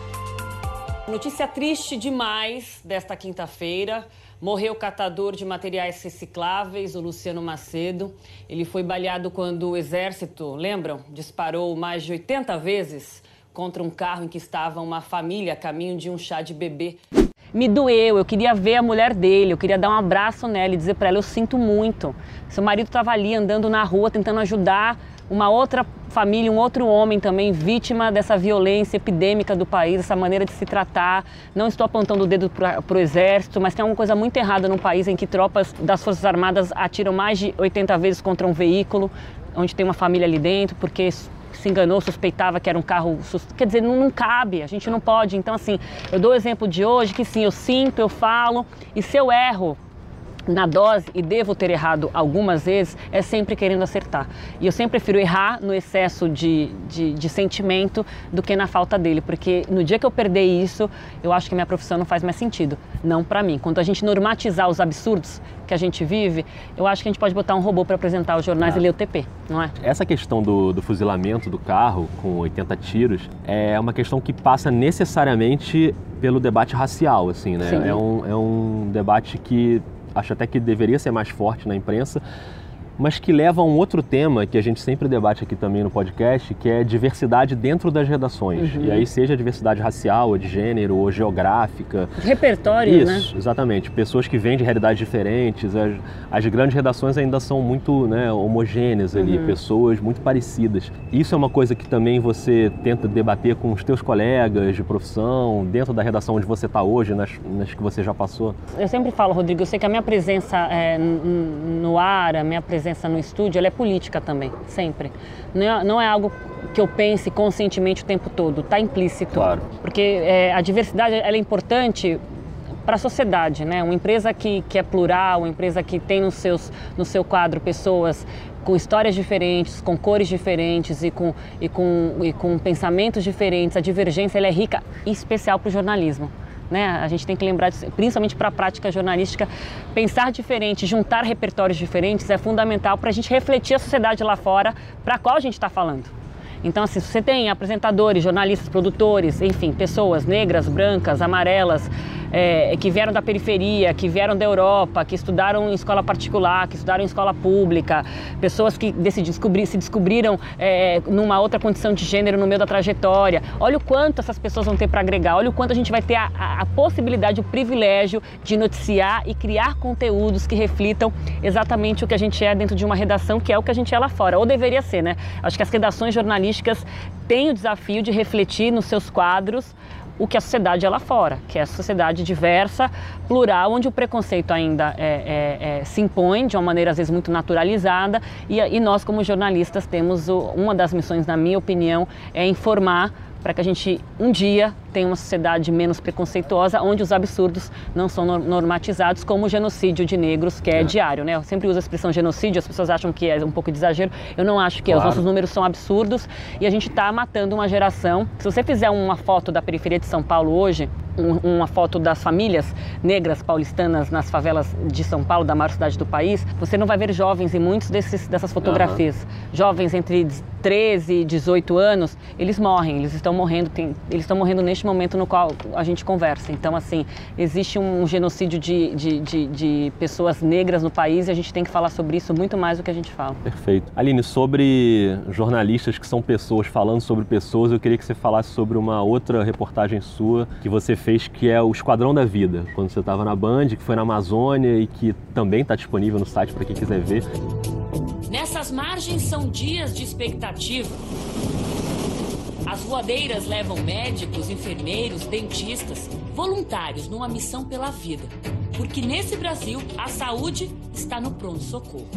Notícia triste demais desta quinta-feira. Morreu o catador de materiais recicláveis, o Luciano Macedo. Ele foi baleado quando o exército, lembram, disparou mais de 80 vezes contra um carro em que estava uma família a caminho de um chá de bebê. Me doeu, eu queria ver a mulher dele, eu queria dar um abraço nela e dizer para ela: eu sinto muito. Seu marido estava ali andando na rua tentando ajudar uma outra família, um outro homem também vítima dessa violência epidêmica do país, essa maneira de se tratar. Não estou apontando o dedo para o exército, mas tem alguma coisa muito errada num país em que tropas das Forças Armadas atiram mais de 80 vezes contra um veículo, onde tem uma família ali dentro, porque se enganou, suspeitava que era um carro. Quer dizer, não, não cabe, a gente não pode. Então, assim, eu dou o exemplo de hoje que sim, eu sinto, eu falo, e se eu erro, na dose, e devo ter errado algumas vezes, é sempre querendo acertar. E eu sempre prefiro errar no excesso de, de, de, sentimento do que na falta dele, porque no dia que eu perder isso, eu acho que minha profissão não faz mais sentido. Não para mim. Quando a gente normatizar os absurdos que a gente vive, eu acho que a gente pode botar um robô para apresentar os jornais ah. e ler o TP, não é? Essa questão do, do fuzilamento do carro com 80 tiros é uma questão que passa necessariamente pelo debate racial, assim, né? É um, é um debate que acho até que deveria ser mais forte na imprensa, mas que leva a um outro tema que a gente sempre debate aqui também no podcast, que é diversidade dentro das redações. Uhum. E aí seja diversidade racial, ou de gênero, ou geográfica. Repertório, né? Isso, né? exatamente. Pessoas que vêm de realidades diferentes. As, as grandes redações ainda são muito né, homogêneas ali, uhum. pessoas muito parecidas. Isso é uma coisa que também você tenta debater com os teus colegas de profissão, dentro da redação onde você está hoje, nas, nas, que você já passou? Eu sempre falo, Rodrigo, eu sei que a minha presença é, no ar, a minha presença no estúdio, ela é política também, sempre. Não é, não é algo que eu pense conscientemente o tempo todo, está implícito. Claro. Porque é, a diversidade ela é importante para a sociedade, né? Uma empresa que, que é plural, uma empresa que tem nos seus, no seu quadro pessoas com histórias diferentes, com cores diferentes e com, e com, e com pensamentos diferentes, a divergência é rica e especial para o jornalismo. Né? A gente tem que lembrar, principalmente para a prática jornalística, pensar diferente, juntar repertórios diferentes é fundamental para a gente refletir a sociedade lá fora para qual a gente está falando. Então, assim, você tem apresentadores, jornalistas, produtores, enfim, pessoas negras, brancas, amarelas, é, que vieram da periferia, que vieram da Europa, que estudaram em escola particular, que estudaram em escola pública, pessoas que descobrir, se descobriram é, numa outra condição de gênero no meio da trajetória. Olha o quanto essas pessoas vão ter para agregar, olha o quanto a gente vai ter a, a, a possibilidade, o privilégio de noticiar e criar conteúdos que reflitam exatamente o que a gente é dentro de uma redação, que é o que a gente é lá fora, ou deveria ser, né? Acho que as redações jornalísticas têm o desafio de refletir nos seus quadros o que a sociedade é lá fora, que é a sociedade diversa, plural, onde o preconceito ainda é, é, é, se impõe de uma maneira às vezes muito naturalizada. E, e nós como jornalistas temos o, uma das missões, na minha opinião, é informar para que a gente um dia tenha uma sociedade menos preconceituosa, onde os absurdos não são normatizados, como o genocídio de negros, que é, é, diário. Né? Eu sempre uso a expressão genocídio, as pessoas acham que é um pouco de exagero. Eu não acho que claro. é. Os nossos números são absurdos e a gente está matando uma geração. Se você fizer uma foto da periferia de São Paulo hoje, um, uma foto das famílias negras paulistanas nas favelas de São Paulo, da maior cidade do país, você não vai ver jovens em muitos desses, dessas fotografias. Uhum. Jovens entre 13 e 18 anos, eles morrem, eles estão morrendo, tem, eles estão morrendo neste momento no qual a gente conversa. Então, assim, existe um genocídio de, de, de, de pessoas negras no país e a gente tem que falar sobre isso muito mais do que a gente fala. Perfeito. Aline, sobre jornalistas que são pessoas falando sobre pessoas, eu queria que você falasse sobre uma outra reportagem sua que você fez, que é o Esquadrão da Vida, quando você estava na Band, que foi na Amazônia e que também está disponível no site para quem quiser ver. Margens são dias de expectativa. As voadeiras levam médicos, enfermeiros, dentistas, voluntários numa missão pela vida. Porque nesse Brasil, a saúde está no pronto-socorro.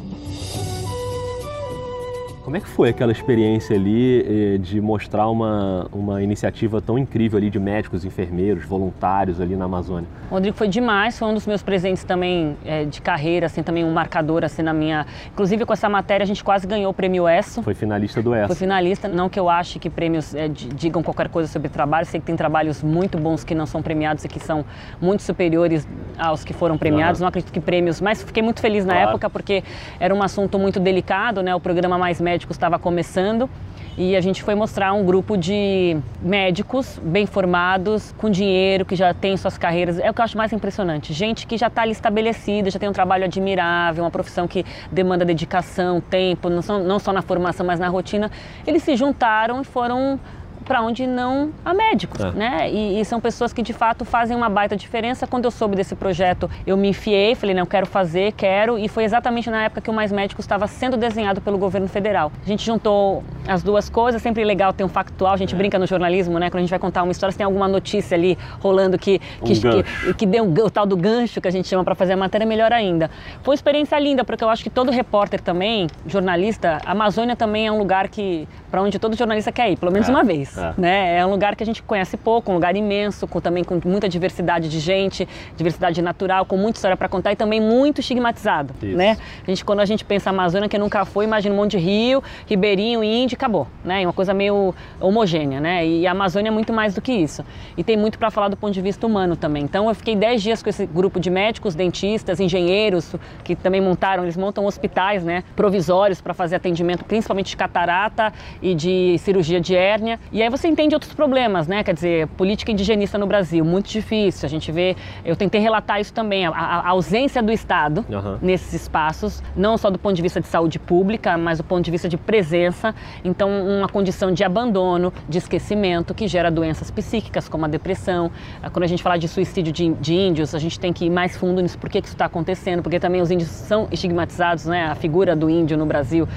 Como é que foi aquela experiência ali eh, de mostrar uma, uma iniciativa tão incrível ali de médicos, enfermeiros, voluntários ali na Amazônia? Rodrigo, foi demais, foi um dos meus presentes também é, de carreira, assim, também um marcador assim na minha... Inclusive com essa matéria a gente quase ganhou o prêmio ESSO. Foi finalista do ESSO. Foi finalista, não que eu ache que prêmios é, digam qualquer coisa sobre trabalho, sei que tem trabalhos muito bons que não são premiados e que são muito superiores aos que foram premiados, não acredito que prêmios, mas fiquei muito feliz na claro. época porque era um assunto muito delicado, né, o programa Mais Médico médicos estava começando e a gente foi mostrar um grupo de médicos bem formados, com dinheiro, que já tem suas carreiras. É o que eu acho mais impressionante. Gente que já está ali estabelecida, já tem um trabalho admirável, uma profissão que demanda dedicação, tempo, não, só, não só na formação, mas na rotina. Eles se juntaram e foram para onde não há médicos, é. né? E, e, são pessoas que de fato fazem uma baita diferença. Quando eu soube desse projeto, eu me enfiei, falei, não, quero fazer, quero, e foi exatamente na época que o Mais Médicos estava sendo desenhado pelo governo federal. A gente juntou as duas coisas, sempre legal ter um factual, a gente é. brinca no jornalismo, né? Quando a gente vai contar uma história, se tem alguma notícia ali rolando que, que, um que, que, deu o tal do gancho que a gente chama para fazer a matéria, melhor ainda. Foi uma experiência linda, porque eu acho que todo repórter também, jornalista, a Amazônia também é um lugar que para onde todo jornalista quer ir, pelo menos é. uma vez. É. Né? é um lugar que a gente conhece pouco, um lugar imenso, com, também com muita diversidade de gente, diversidade natural, com muita história para contar e também muito estigmatizado. Né? A gente, quando a gente pensa Amazônia, que nunca foi, imagina um monte de rio, ribeirinho, índio, acabou. Né? Uma coisa meio homogênea. Né? E a Amazônia é muito mais do que isso. E tem muito para falar do ponto de vista humano também. Então eu fiquei 10 dias com esse grupo de médicos, dentistas, engenheiros, que também montaram, eles montam hospitais né, provisórios para fazer atendimento, principalmente de catarata e de cirurgia de hérnia. E aí você entende outros problemas, né? Quer dizer, política indigenista no Brasil, muito difícil. A gente vê, eu tentei relatar isso também, a, a ausência do Estado uhum. nesses espaços, não só do ponto de vista de saúde pública, mas do ponto de vista de presença. Então, uma condição de abandono, de esquecimento, que gera doenças psíquicas, como a depressão. Quando a gente fala de suicídio de, de índios, a gente tem que ir mais fundo nisso, por que, que isso está acontecendo, porque também os índios são estigmatizados, né? A figura do índio no Brasil.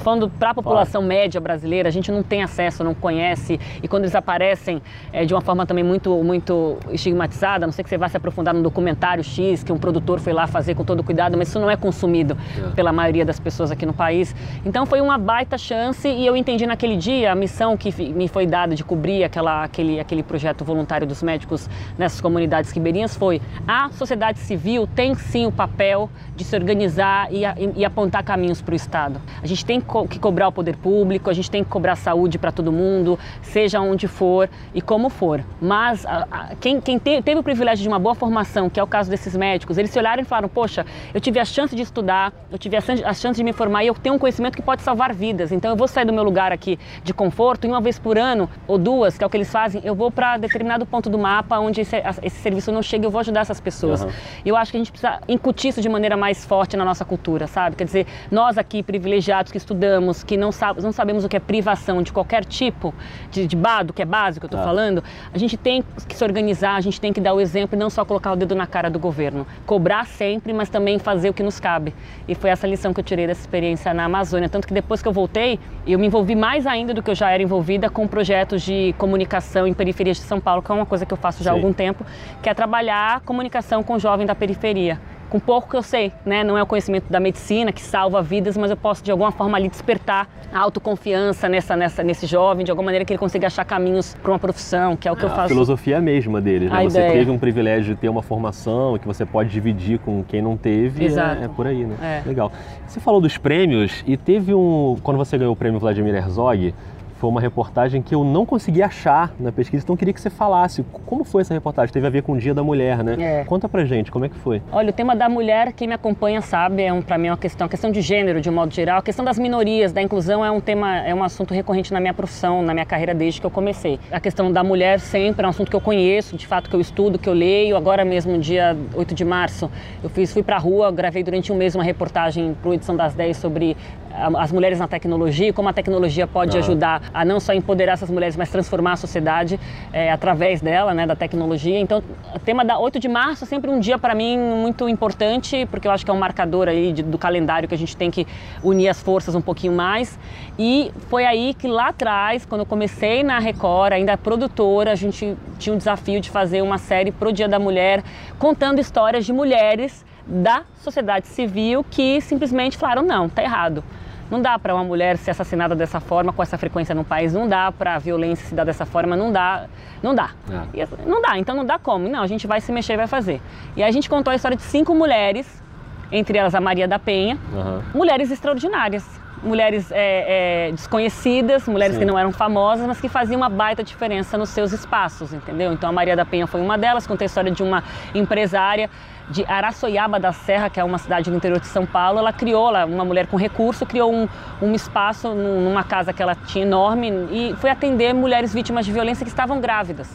Falando para a população média brasileira, a gente não tem acesso, não conhece, e quando eles aparecem é, de uma forma também muito, muito estigmatizada, não sei que você vá se aprofundar num documentário X que um produtor foi lá fazer com todo cuidado, mas isso não é consumido é. pela maioria das pessoas aqui no país. Então foi uma baita chance e eu entendi naquele dia a missão que me foi dada de cobrir aquela, aquele, aquele projeto voluntário dos médicos nessas comunidades ribeirinhas foi a sociedade civil tem sim o papel de se organizar e, e, e apontar caminhos para o Estado. A gente tem que cobrar o poder público, a gente tem que cobrar saúde para todo mundo, seja onde for e como for. Mas a, a, quem, quem te, teve o privilégio de uma boa formação, que é o caso desses médicos, eles se olharam e falaram: Poxa, eu tive a chance de estudar, eu tive a, a chance de me formar e eu tenho um conhecimento que pode salvar vidas. Então eu vou sair do meu lugar aqui de conforto e uma vez por ano ou duas, que é o que eles fazem, eu vou para determinado ponto do mapa onde esse, esse, serviço não chega, eu vou ajudar essas pessoas. Uhum. Eu acho que a gente precisa incutir isso de maneira mais forte na nossa cultura, sabe? Quer dizer, nós aqui privilegiados que estudamos, que não, sab não sabemos o que é privação de qualquer tipo, de, de bado, que é básico, eu estou ah. falando, a gente tem que se organizar, a gente tem que dar o exemplo e não só colocar o dedo na cara do governo. Cobrar sempre, mas também fazer o que nos cabe. E foi essa lição que eu tirei dessa experiência na Amazônia. Tanto que depois que eu voltei, eu me envolvi mais ainda do que eu já era envolvida com projetos de comunicação em periferias de São Paulo, que é uma coisa que eu faço já há algum tempo, que é trabalhar comunicação com jovem da periferia com pouco que eu sei, né? Não é o conhecimento da medicina que salva vidas, mas eu posso de alguma forma ali despertar a autoconfiança nessa, nessa, nesse jovem, de alguma maneira que ele consiga achar caminhos para uma profissão, que é o que é, eu faço. A filosofia mesma deles, né? Você teve um privilégio de ter uma formação que você pode dividir com quem não teve, Exato. É, é por aí, né? É. Legal. Você falou dos prêmios e teve um, quando você ganhou o prêmio Vladimir Herzog, foi uma reportagem que eu não consegui achar na pesquisa, então eu queria que você falasse como foi essa reportagem. Teve a ver com o Dia da Mulher, né? É. Conta pra gente, como é que foi? Olha, o tema da mulher, quem me acompanha sabe, é um, para mim é uma questão, a questão de gênero de um modo geral, a questão das minorias, da inclusão é um tema, é um assunto recorrente na minha profissão, na minha carreira desde que eu comecei. A questão da mulher sempre é um assunto que eu conheço, de fato que eu estudo, que eu leio. Agora mesmo, dia 8 de março, eu fiz, fui pra rua, gravei durante um mês uma reportagem pro Edição das 10 sobre as mulheres na tecnologia, como a tecnologia pode ajudar a não só empoderar essas mulheres, mas transformar a sociedade é, através dela, né, da tecnologia. Então, o tema da 8 de março é sempre um dia para mim muito importante, porque eu acho que é um marcador aí de, do calendário que a gente tem que unir as forças um pouquinho mais. E foi aí que lá atrás, quando eu comecei na Record, ainda produtora, a gente tinha um desafio de fazer uma série pro Dia da Mulher, contando histórias de mulheres da sociedade civil que simplesmente falaram não, tá errado. Não dá para uma mulher ser assassinada dessa forma, com essa frequência no país, não dá para a violência se dar dessa forma, não dá, não dá. É. Não dá, então não dá como. Não, a gente vai se mexer e vai fazer. E aí a gente contou a história de cinco mulheres, entre elas a Maria da Penha, uhum. mulheres extraordinárias. Mulheres é, é, desconhecidas, mulheres Sim. que não eram famosas, mas que faziam uma baita diferença nos seus espaços, entendeu? Então a Maria da Penha foi uma delas, contei a história de uma empresária de Araçoiaba da Serra, que é uma cidade no interior de São Paulo, ela criou, ela, uma mulher com recurso, criou um, um espaço numa casa que ela tinha enorme e foi atender mulheres vítimas de violência que estavam grávidas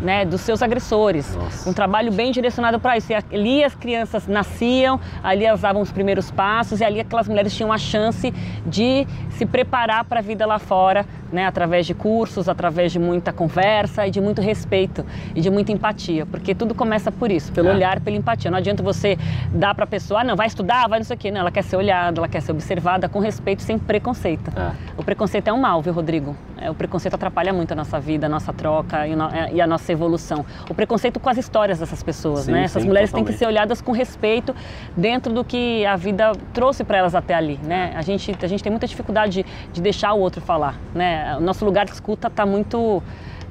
né, dos seus agressores. Nossa. Um trabalho bem direcionado para isso. E ali as crianças nasciam, ali elas davam os primeiros passos e ali aquelas mulheres tinham a chance de se preparar para a vida lá fora, né, através de cursos, através de muita conversa e de muito respeito e de muita empatia, porque tudo começa por isso, pelo é. olhar, pela empatia. Não adianta você dar para a pessoa, ah, não, vai estudar, vai não sei o quê. Não, ela quer ser olhada, ela quer ser observada com respeito, sem preconceito. É. O preconceito é um mal, viu, Rodrigo? É, o preconceito atrapalha muito a nossa vida, a nossa troca e, é, e a nossa evolução. O preconceito com as histórias dessas pessoas, sim, né? Essas sim, mulheres totalmente. têm que ser olhadas com respeito dentro do que a vida trouxe para elas até ali, né? A gente, a gente tem muita dificuldade de, de deixar o outro falar, né? O nosso lugar de escuta está muito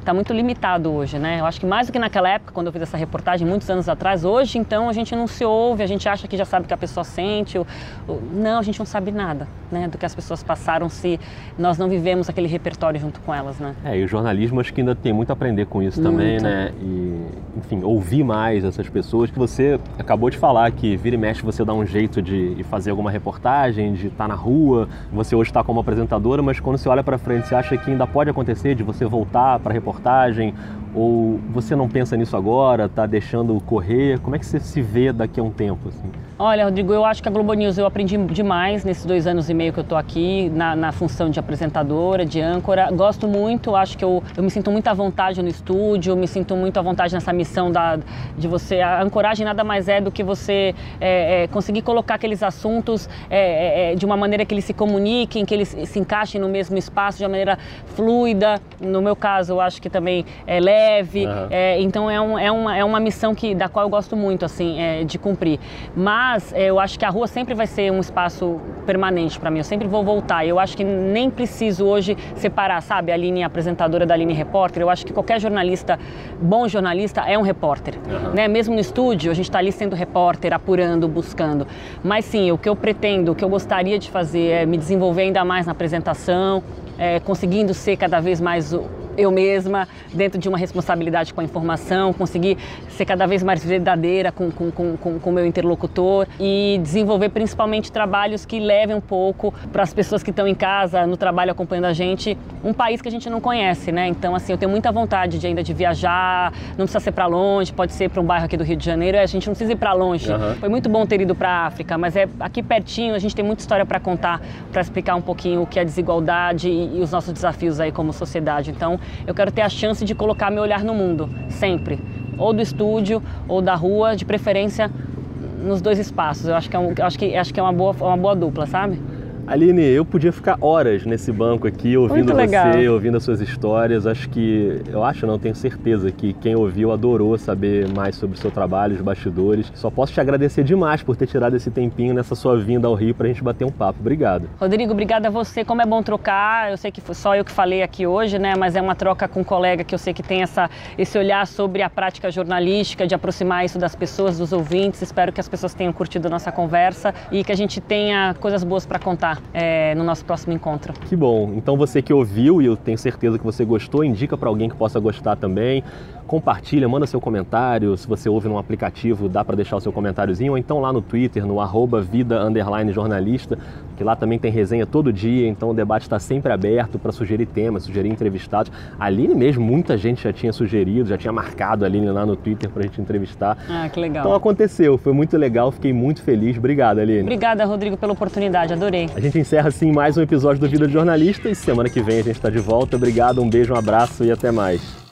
está muito limitado hoje, né? Eu acho que mais do que naquela época, quando eu fiz essa reportagem, muitos anos atrás, hoje então a gente não se ouve, a gente acha que já sabe o que a pessoa sente. Ou, ou, não, a gente não sabe nada, né? Do que as pessoas passaram se nós não vivemos aquele repertório junto com elas, né? É, e o jornalismo acho que ainda tem muito a aprender com isso muito. também, né? E, enfim, ouvir mais essas pessoas. que Você acabou de falar que vira e mexe você dá um jeito de fazer alguma reportagem, de estar tá na rua. Você hoje está como apresentadora, mas quando você olha para frente, você acha que ainda pode acontecer de você voltar para a reportagem ou você não pensa nisso agora, está deixando correr? Como é que você se vê daqui a um tempo? Assim? Olha, Rodrigo, eu acho que a Globo News eu aprendi demais nesses dois anos e meio que eu estou aqui na, na, função de apresentadora, de âncora. Gosto muito, acho que eu, eu me sinto muito à vontade no estúdio, me sinto muito à vontade nessa missão da, de você. A ancoragem nada mais é do que você é, é, conseguir colocar aqueles assuntos é, é, é de uma maneira que eles se comuniquem, que eles se encaixem no mesmo espaço de uma maneira fluida. No meu caso, eu acho que também é leve. Uhum. então é, um, é, uma, é uma missão que, da qual eu gosto muito assim, de cumprir. Mas é, eu acho que a rua sempre vai ser um espaço permanente para mim. Eu sempre vou voltar. Eu acho que nem preciso hoje separar, sabe, a linha apresentadora da linha repórter. Eu acho que qualquer jornalista, bom jornalista, é um repórter. Uhum. Né? Mesmo no estúdio, a gente está ali sendo repórter, apurando, buscando. Mas sim, o que eu pretendo, o que eu gostaria de fazer é me desenvolver ainda mais na apresentação, é, conseguindo ser cada vez mais eu mesma, dentro de uma responsabilidade com a informação, conseguir ser cada vez mais verdadeira com o com, com, com, meu interlocutor e desenvolver principalmente trabalhos que levem um pouco para as pessoas que estão em casa, no trabalho acompanhando a gente, um país que a gente não conhece, né? Então, assim, eu tenho muita vontade de ainda de viajar, não precisa ser para longe, pode ser para um bairro aqui do Rio de Janeiro, a gente não precisa ir para longe. Uhum. Foi muito bom ter ido para a África, mas é aqui pertinho, a gente tem muita história para contar, para explicar um pouquinho o que é desigualdade e, e os nossos desafios aí como sociedade. Então, eu quero ter a chance de colocar meu olhar no mundo, sempre. Ou do estúdio ou da rua, de preferência nos dois espaços. Eu acho que é, um, acho que, acho que é uma, boa, uma boa dupla, sabe? Aline, eu podia ficar horas nesse banco aqui ouvindo você, ouvindo as suas histórias. Acho que, eu acho, não tenho certeza que quem ouviu adorou saber mais sobre o seu trabalho, os bastidores. Só posso te agradecer demais por ter tirado esse tempinho nessa sua vinda ao Rio para a gente bater um papo. Obrigado. Rodrigo, obrigada a você. Como é bom trocar. Eu sei que foi só eu que falei aqui hoje, né? Mas é uma troca com um colega que eu sei que tem essa, esse olhar sobre a prática jornalística, de aproximar isso das pessoas, dos ouvintes. Espero que as pessoas tenham curtido a nossa conversa e que a gente tenha coisas boas para contar é, no nosso próximo encontro. Que bom. Então você que ouviu e eu tenho certeza que você gostou, indica para alguém que possa gostar também compartilha, manda seu comentário. Se você ouve num aplicativo, dá para deixar o seu comentáriozinho, ou então lá no Twitter, no arroba vida jornalista, que lá também tem resenha todo dia, então o debate está sempre aberto para sugerir temas, sugerir entrevistados. A Aline mesmo, muita gente já tinha sugerido, já tinha marcado a Aline lá no Twitter para a gente entrevistar. Ah, que legal. Então aconteceu, foi muito legal, fiquei muito feliz. Obrigado, Aline. Obrigada, Rodrigo, pela oportunidade, adorei. A gente encerra assim mais um episódio do Vida de Jornalista e semana que vem a gente está de volta. Obrigado, um beijo, um abraço e até mais.